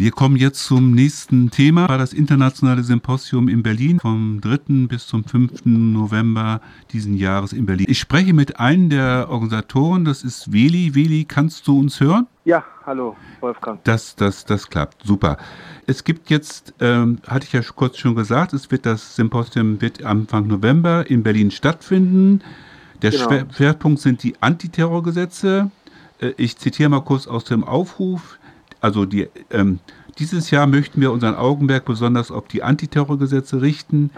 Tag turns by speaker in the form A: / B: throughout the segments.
A: Wir kommen jetzt zum nächsten Thema, das internationale Symposium in Berlin vom 3. bis zum 5. November diesen Jahres in Berlin. Ich spreche mit einem der Organisatoren, das ist Weli. Weli, kannst du uns hören?
B: Ja, hallo, Wolfgang.
A: Das, das, das klappt, super. Es gibt jetzt, ähm, hatte ich ja kurz schon gesagt, es wird das Symposium wird Anfang November in Berlin stattfinden. Der genau. Schwerpunkt sind die Antiterrorgesetze. Äh, ich zitiere mal kurz aus dem Aufruf. Also die, ähm, dieses Jahr möchten wir unseren Augenmerk besonders auf die Antiterrorgesetze richten,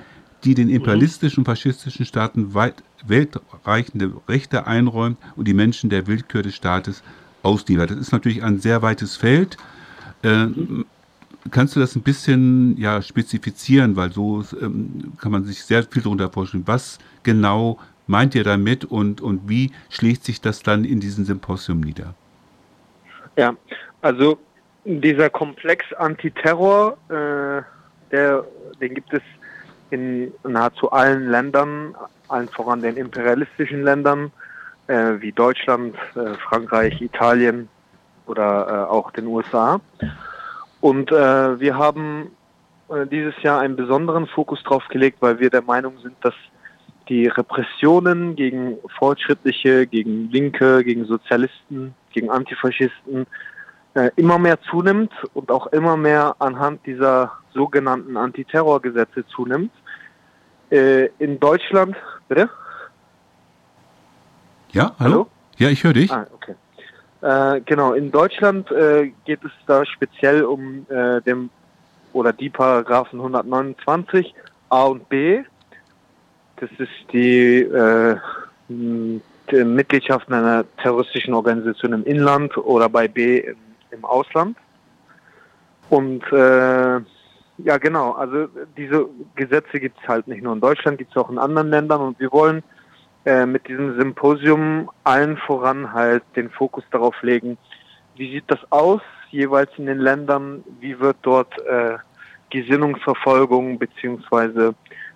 A: die den imperialistischen faschistischen Staaten weit, weltreichende Rechte einräumen und die Menschen der Willkür des Staates ausliefert. Das ist natürlich ein sehr weites Feld. Äh, kannst du das ein bisschen ja, spezifizieren, weil so ähm, kann man sich sehr viel darunter vorstellen. Was genau meint ihr damit und, und wie schlägt sich das dann in diesem Symposium nieder?
B: Ja, also dieser Komplex Antiterror, äh, der, den gibt es in nahezu allen Ländern, allen voran den imperialistischen Ländern, äh, wie Deutschland, äh, Frankreich, Italien oder äh, auch den USA. Und äh, wir haben äh, dieses Jahr einen besonderen Fokus drauf gelegt, weil wir der Meinung sind, dass die Repressionen gegen Fortschrittliche, gegen Linke, gegen Sozialisten, gegen Antifaschisten äh, immer mehr zunimmt und auch immer mehr anhand dieser sogenannten Antiterrorgesetze zunimmt. Äh, in Deutschland, bitte?
A: Ja, hallo? hallo? Ja, ich höre dich.
B: Ah, okay. Äh, genau, in Deutschland äh, geht es da speziell um äh, dem oder die Paragraphen 129 A und B. Das ist die, die Mitgliedschaft in einer terroristischen Organisation im Inland oder bei B im im Ausland. Und äh, ja, genau, also diese Gesetze gibt es halt nicht nur in Deutschland, gibt es auch in anderen Ländern und wir wollen äh, mit diesem Symposium allen voran halt den Fokus darauf legen, wie sieht das aus jeweils in den Ländern, wie wird dort äh, Gesinnungsverfolgung beziehungsweise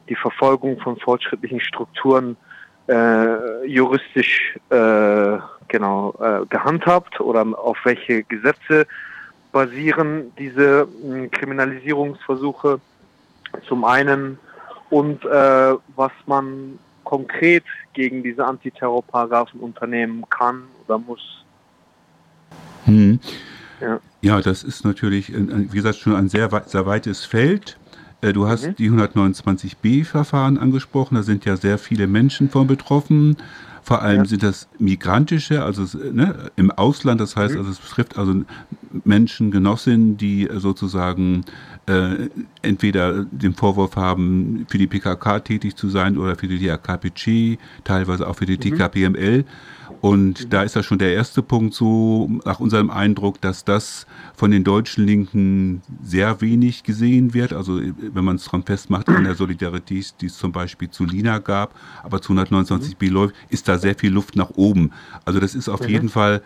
B: die Verfolgung von fortschrittlichen Strukturen äh, juristisch äh, genau äh, gehandhabt oder auf welche Gesetze basieren diese äh, Kriminalisierungsversuche zum einen und äh, was man konkret gegen diese Antiterrorparagraphen unternehmen kann oder muss.
A: Hm. Ja. ja, das ist natürlich, wie gesagt, schon ein sehr, sehr weites Feld. Äh, du hast mhm. die 129b-Verfahren angesprochen, da sind ja sehr viele Menschen von betroffen. Vor allem ja. sind das migrantische, also ne, im Ausland, das heißt, mhm. also es betrifft also Menschen, Genossinnen, die sozusagen äh, entweder den Vorwurf haben, für die PKK tätig zu sein oder für die DRKPC, teilweise auch für die mhm. TKPML. Und mhm. da ist das schon der erste Punkt so, nach unserem Eindruck, dass das von den deutschen Linken sehr wenig gesehen wird. Also wenn man es dran festmacht, an der Solidarität, die es zum Beispiel zu Lina gab, aber zu 129b mhm. läuft, ist da sehr viel Luft nach oben. Also das ist auf mhm. jeden Fall äh,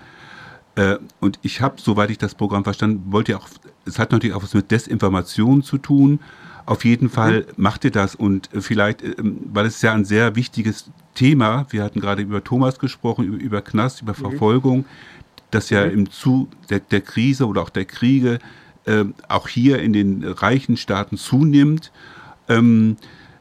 A: und ich habe, soweit ich das Programm verstanden, wollte ja auch, es hat natürlich auch was mit Desinformation zu tun. Auf jeden mhm. Fall macht ihr das und vielleicht, ähm, weil es ja ein sehr wichtiges Thema, wir hatten gerade über Thomas gesprochen, über, über Knast, über mhm. Verfolgung, das ja mhm. im Zu der, der, Krise oder auch der Kriege äh, auch hier in den reichen Staaten zunimmt. Ähm,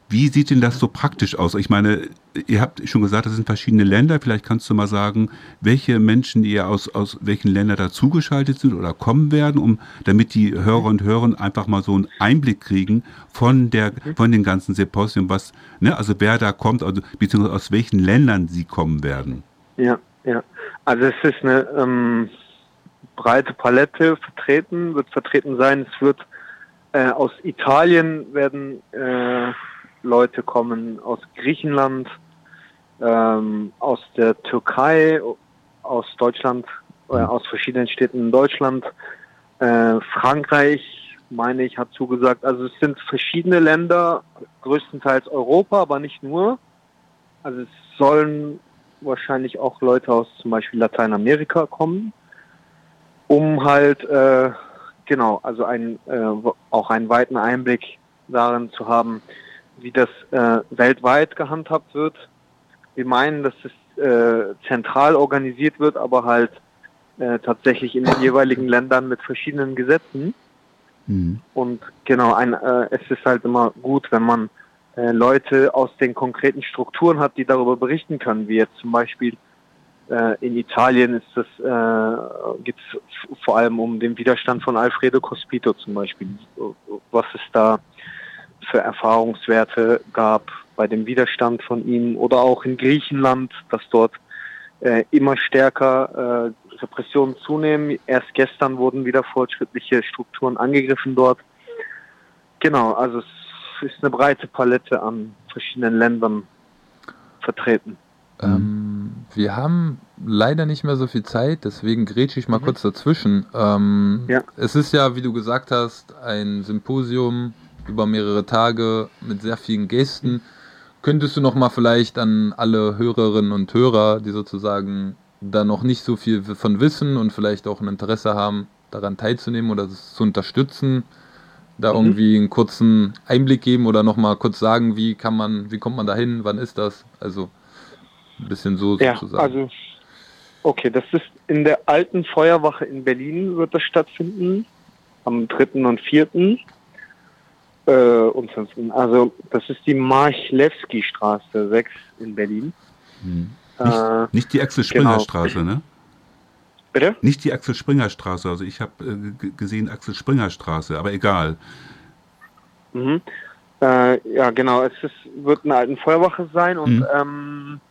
A: wie sieht denn das so praktisch aus? Ich meine, ihr habt schon gesagt, das sind verschiedene Länder. Vielleicht kannst du mal sagen, welche Menschen ihr aus, aus welchen Ländern dazugeschaltet sind oder kommen werden, um, damit die Hörer und Hörer einfach mal so einen Einblick kriegen von der, von den ganzen Symposien, was, ne, also wer da kommt, also, beziehungsweise aus welchen Ländern sie kommen werden.
B: Ja, ja. Also es ist eine ähm, breite Palette vertreten, wird vertreten sein. Es wird äh, aus Italien werden äh, Leute kommen aus Griechenland, ähm, aus der Türkei, aus Deutschland, äh, aus verschiedenen Städten in Deutschland, äh, Frankreich, meine ich, hat zugesagt. Also es sind verschiedene Länder, größtenteils Europa, aber nicht nur. Also es sollen wahrscheinlich auch Leute aus zum Beispiel Lateinamerika kommen, um halt äh, genau, also ein, äh, auch einen weiten Einblick darin zu haben, wie das äh, weltweit gehandhabt wird. Wir meinen, dass es äh, zentral organisiert wird, aber halt äh, tatsächlich in den jeweiligen Ländern mit verschiedenen Gesetzen. Mhm. Und genau, ein, äh, es ist halt immer gut, wenn man äh, Leute aus den konkreten Strukturen hat, die darüber berichten können, wie jetzt zum Beispiel äh, in Italien ist das, äh, geht es vor allem um den Widerstand von Alfredo Cospito zum Beispiel, was es da für Erfahrungswerte gab bei dem Widerstand von ihm oder auch in Griechenland, dass dort äh, immer stärker äh, Repressionen zunehmen. Erst gestern wurden wieder fortschrittliche Strukturen angegriffen dort. Genau, also es ist eine breite Palette an verschiedenen Ländern vertreten.
C: Ähm, wir haben leider nicht mehr so viel Zeit, deswegen grätsche ich mal mhm. kurz dazwischen. Ähm, ja. Es ist ja, wie du gesagt hast, ein Symposium über mehrere Tage mit sehr vielen Gästen. Könntest du noch mal vielleicht an alle Hörerinnen und Hörer, die sozusagen da noch nicht so viel von wissen und vielleicht auch ein Interesse haben, daran teilzunehmen oder es zu unterstützen, da mhm. irgendwie einen kurzen Einblick geben oder noch mal kurz sagen, wie kann man, wie kommt man dahin, wann ist das? Also ein bisschen so
B: ja, sozusagen. Also, okay, das ist in der alten Feuerwache in Berlin wird das stattfinden, am 3. und 4. Äh, und 5. Also das ist die Marchlewski-Straße 6 in Berlin.
A: Hm. Nicht, äh, nicht, die Axel Springer genau. Straße, ne? Bitte? Nicht die Axel Springer Straße. Also ich habe äh, gesehen Axel Springer Straße, aber egal.
B: Mhm. Äh, ja, genau. Es ist, wird eine alten Feuerwache sein und mhm. ähm,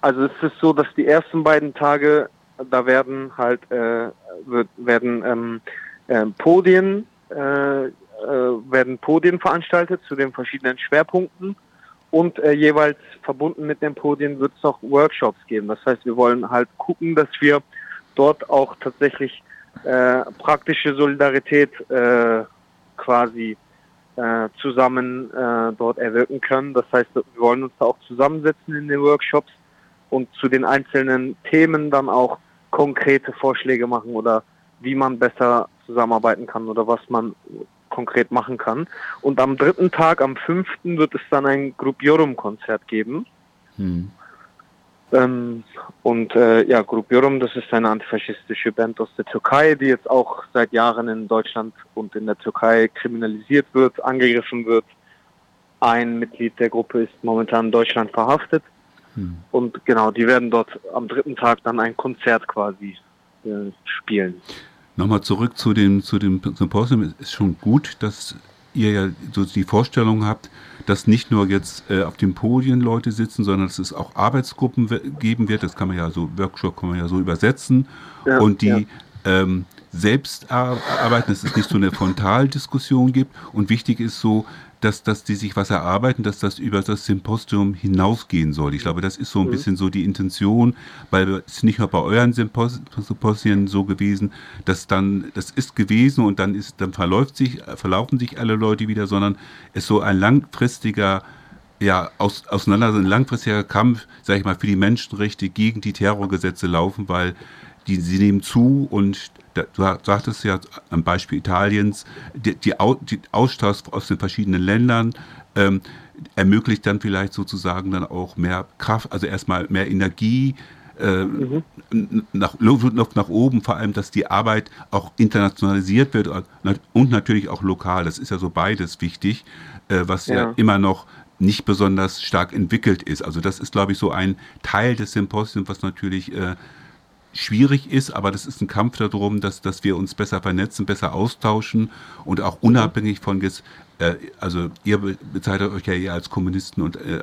B: also es ist so, dass die ersten beiden Tage, da werden halt äh, wird, werden ähm, äh, Podien äh, werden Podien veranstaltet zu den verschiedenen Schwerpunkten und äh, jeweils verbunden mit den Podien wird es noch Workshops geben. Das heißt, wir wollen halt gucken, dass wir dort auch tatsächlich äh, praktische Solidarität äh, quasi äh, zusammen äh, dort erwirken können. Das heißt, wir wollen uns da auch zusammensetzen in den Workshops und zu den einzelnen Themen dann auch konkrete Vorschläge machen oder wie man besser zusammenarbeiten kann oder was man konkret machen kann. Und am dritten Tag, am fünften, wird es dann ein Grupiorum-Konzert geben. Hm. Ähm, und äh, ja, Grupiorum, das ist eine antifaschistische Band aus der Türkei, die jetzt auch seit Jahren in Deutschland und in der Türkei kriminalisiert wird, angegriffen wird. Ein Mitglied der Gruppe ist momentan in Deutschland verhaftet. Hm. Und genau, die werden dort am dritten Tag dann ein Konzert quasi äh, spielen.
A: Nochmal zurück zu dem, zu dem Symposium. Es ist schon gut, dass ihr ja so die Vorstellung habt, dass nicht nur jetzt äh, auf den Podien Leute sitzen, sondern dass es auch Arbeitsgruppen geben wird. Das kann man ja so, Workshop kann man ja so übersetzen. Ja, und die ja. ähm, selbst arbeiten, dass es nicht so eine Frontaldiskussion gibt. Und wichtig ist so, dass, dass die sich was erarbeiten, dass das über das Symposium hinausgehen soll. Ich glaube, das ist so ein mhm. bisschen so die Intention, weil es nicht nur bei euren Symposien so gewesen, dass dann, das ist gewesen und dann ist, dann verläuft sich, verlaufen sich alle Leute wieder, sondern es so ein langfristiger ja, aus, auseinandersetzung, ein langfristiger Kampf, sage ich mal, für die Menschenrechte gegen die Terrorgesetze laufen, weil die, sie nehmen zu und du sagtest ja am Beispiel Italiens, die, die, die Austausch aus den verschiedenen Ländern ähm, ermöglicht dann vielleicht sozusagen dann auch mehr Kraft, also erstmal mehr Energie, äh, mhm. nach, Luft nach oben, vor allem, dass die Arbeit auch internationalisiert wird und natürlich auch lokal. Das ist ja so beides wichtig, äh, was ja. ja. immer noch nicht besonders stark entwickelt ist. Also das ist, glaube ich, so ein Teil des Symposiums, was natürlich äh, schwierig ist, aber das ist ein Kampf darum, dass, dass wir uns besser vernetzen, besser austauschen und auch unabhängig von jetzt, äh, also ihr bezeichnet euch ja eher als Kommunisten und äh,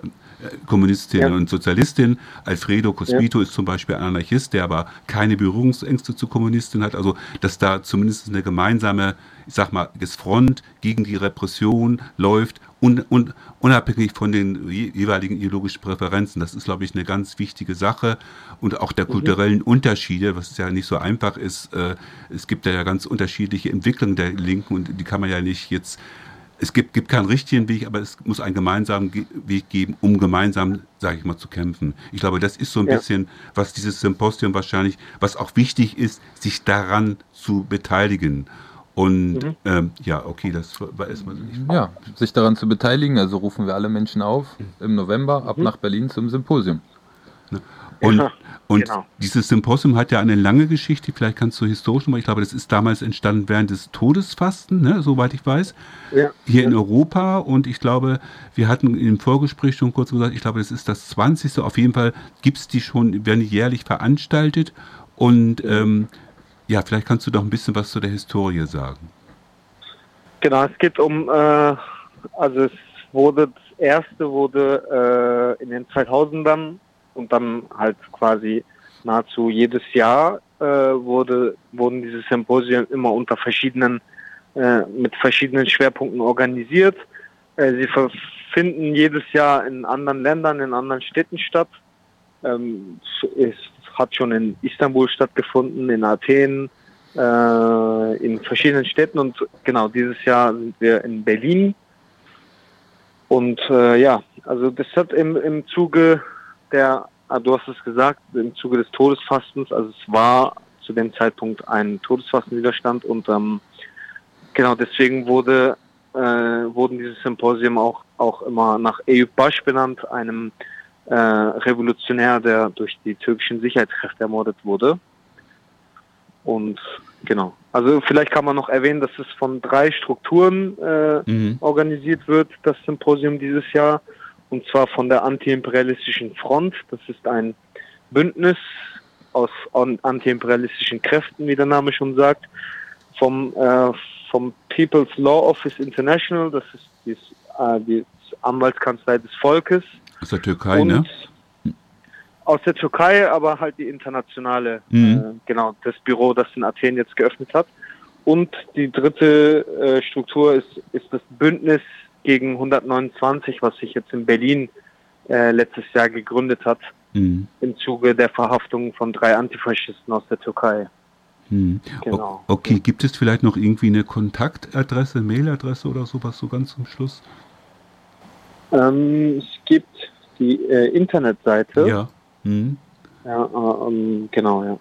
A: Kommunistin ja. und Sozialistin. Alfredo Cospito ja. ist zum Beispiel ein Anarchist, der aber keine Berührungsängste zu Kommunisten hat. Also, dass da zumindest eine gemeinsame, ich sag mal, Front gegen die Repression läuft un, un, unabhängig von den jeweiligen ideologischen Präferenzen. Das ist, glaube ich, eine ganz wichtige Sache und auch der mhm. kulturellen Unterschiede, was ja nicht so einfach ist. Äh, es gibt ja ganz unterschiedliche Entwicklungen der Linken und die kann man ja nicht jetzt es gibt, gibt keinen richtigen Weg, aber es muss einen gemeinsamen Weg geben, um gemeinsam, sage ich mal, zu kämpfen. Ich glaube, das ist so ein ja. bisschen, was dieses Symposium wahrscheinlich, was auch wichtig ist, sich daran zu beteiligen. Und mhm. ähm, ja, okay, das war erstmal so.
C: Ja, sich daran zu beteiligen, also rufen wir alle Menschen auf im November ab mhm. nach Berlin zum Symposium.
A: Ne? Und, ja, und genau. dieses Symposium hat ja eine lange Geschichte, vielleicht kannst du historisch mal, ich glaube, das ist damals entstanden während des Todesfasten, ne, soweit ich weiß, ja, hier ja. in Europa. Und ich glaube, wir hatten im Vorgespräch schon kurz gesagt, ich glaube, das ist das 20. Auf jeden Fall gibt es die schon, werden die jährlich veranstaltet. Und ähm, ja, vielleicht kannst du doch ein bisschen was zu der Historie sagen.
B: Genau, es geht um, äh, also es wurde, das erste wurde äh, in den 2000ern und dann halt quasi nahezu jedes Jahr äh, wurde, wurden diese Symposien immer unter verschiedenen, äh, mit verschiedenen Schwerpunkten organisiert. Äh, sie finden jedes Jahr in anderen Ländern, in anderen Städten statt. Ähm, es hat schon in Istanbul stattgefunden, in Athen, äh, in verschiedenen Städten und genau dieses Jahr sind wir in Berlin. Und äh, ja, also das hat im, im Zuge der, ah, du hast es gesagt, im Zuge des Todesfastens, also es war zu dem Zeitpunkt ein Todesfastenwiderstand und ähm, genau deswegen wurde äh, wurden diese Symposium auch auch immer nach Eyüp Baş benannt, einem äh, Revolutionär, der durch die türkischen Sicherheitskräfte ermordet wurde. Und genau. Also vielleicht kann man noch erwähnen, dass es von drei Strukturen äh, mhm. organisiert wird, das Symposium dieses Jahr. Und zwar von der antiimperialistischen Front. Das ist ein Bündnis aus antiimperialistischen Kräften, wie der Name schon sagt. Vom, äh, vom People's Law Office International, das ist die, äh, die Anwaltskanzlei des Volkes.
A: Aus der Türkei, ne?
B: Aus der Türkei, aber halt die internationale, mhm. äh, genau, das Büro, das in Athen jetzt geöffnet hat. Und die dritte äh, Struktur ist, ist das Bündnis gegen 129, was sich jetzt in Berlin äh, letztes Jahr gegründet hat, mhm. im Zuge der Verhaftung von drei Antifaschisten aus der Türkei.
A: Mhm. Genau. Okay, gibt es vielleicht noch irgendwie eine Kontaktadresse, Mailadresse oder sowas so ganz zum Schluss?
B: Ähm, es gibt die äh, Internetseite.
A: Ja. Mhm.
B: Ja, äh, ähm, genau, ja.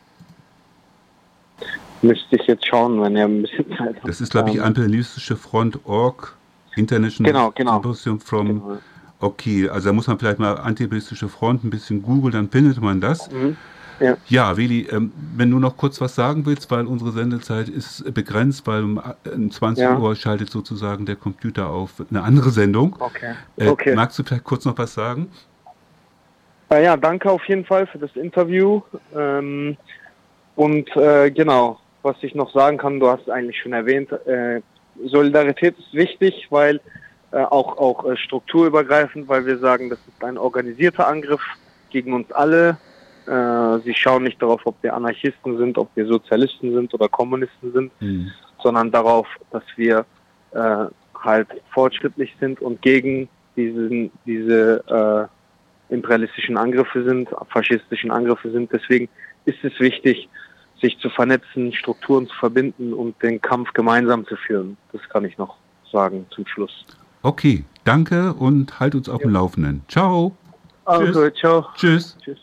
B: Müsste ich jetzt schauen, wenn er ein bisschen Zeit hat.
A: Das ist, glaube ich, ähm, Imperialistische Front Org, International
B: genau, genau.
A: Symposium from. Genau. Okay, also da muss man vielleicht mal Antiimperialistische Front ein bisschen googeln, dann findet man das. Mhm. Ja, ja Willi, ähm, wenn du noch kurz was sagen willst, weil unsere Sendezeit ist begrenzt, weil um 20 ja. Uhr schaltet sozusagen der Computer auf eine andere Sendung.
B: Okay.
A: Äh, okay. Magst du vielleicht kurz noch was sagen?
B: Äh, ja, danke auf jeden Fall für das Interview. Ähm, und äh, genau, was ich noch sagen kann, du hast es eigentlich schon erwähnt, äh, Solidarität ist wichtig, weil äh, auch, auch äh, strukturübergreifend, weil wir sagen, das ist ein organisierter Angriff gegen uns alle. Äh, sie schauen nicht darauf, ob wir Anarchisten sind, ob wir Sozialisten sind oder Kommunisten sind, mhm. sondern darauf, dass wir halt fortschrittlich sind und gegen diesen, diese imperialistischen Angriffe sind, faschistischen Angriffe sind. Deswegen ist es wichtig, sich zu vernetzen, Strukturen zu verbinden und den Kampf gemeinsam zu führen. Das kann ich noch sagen zum Schluss.
A: Okay, danke und halt uns auf dem Laufenden. Ciao.
B: Also,
A: Tschüss. ciao. Tschüss. Tschüss.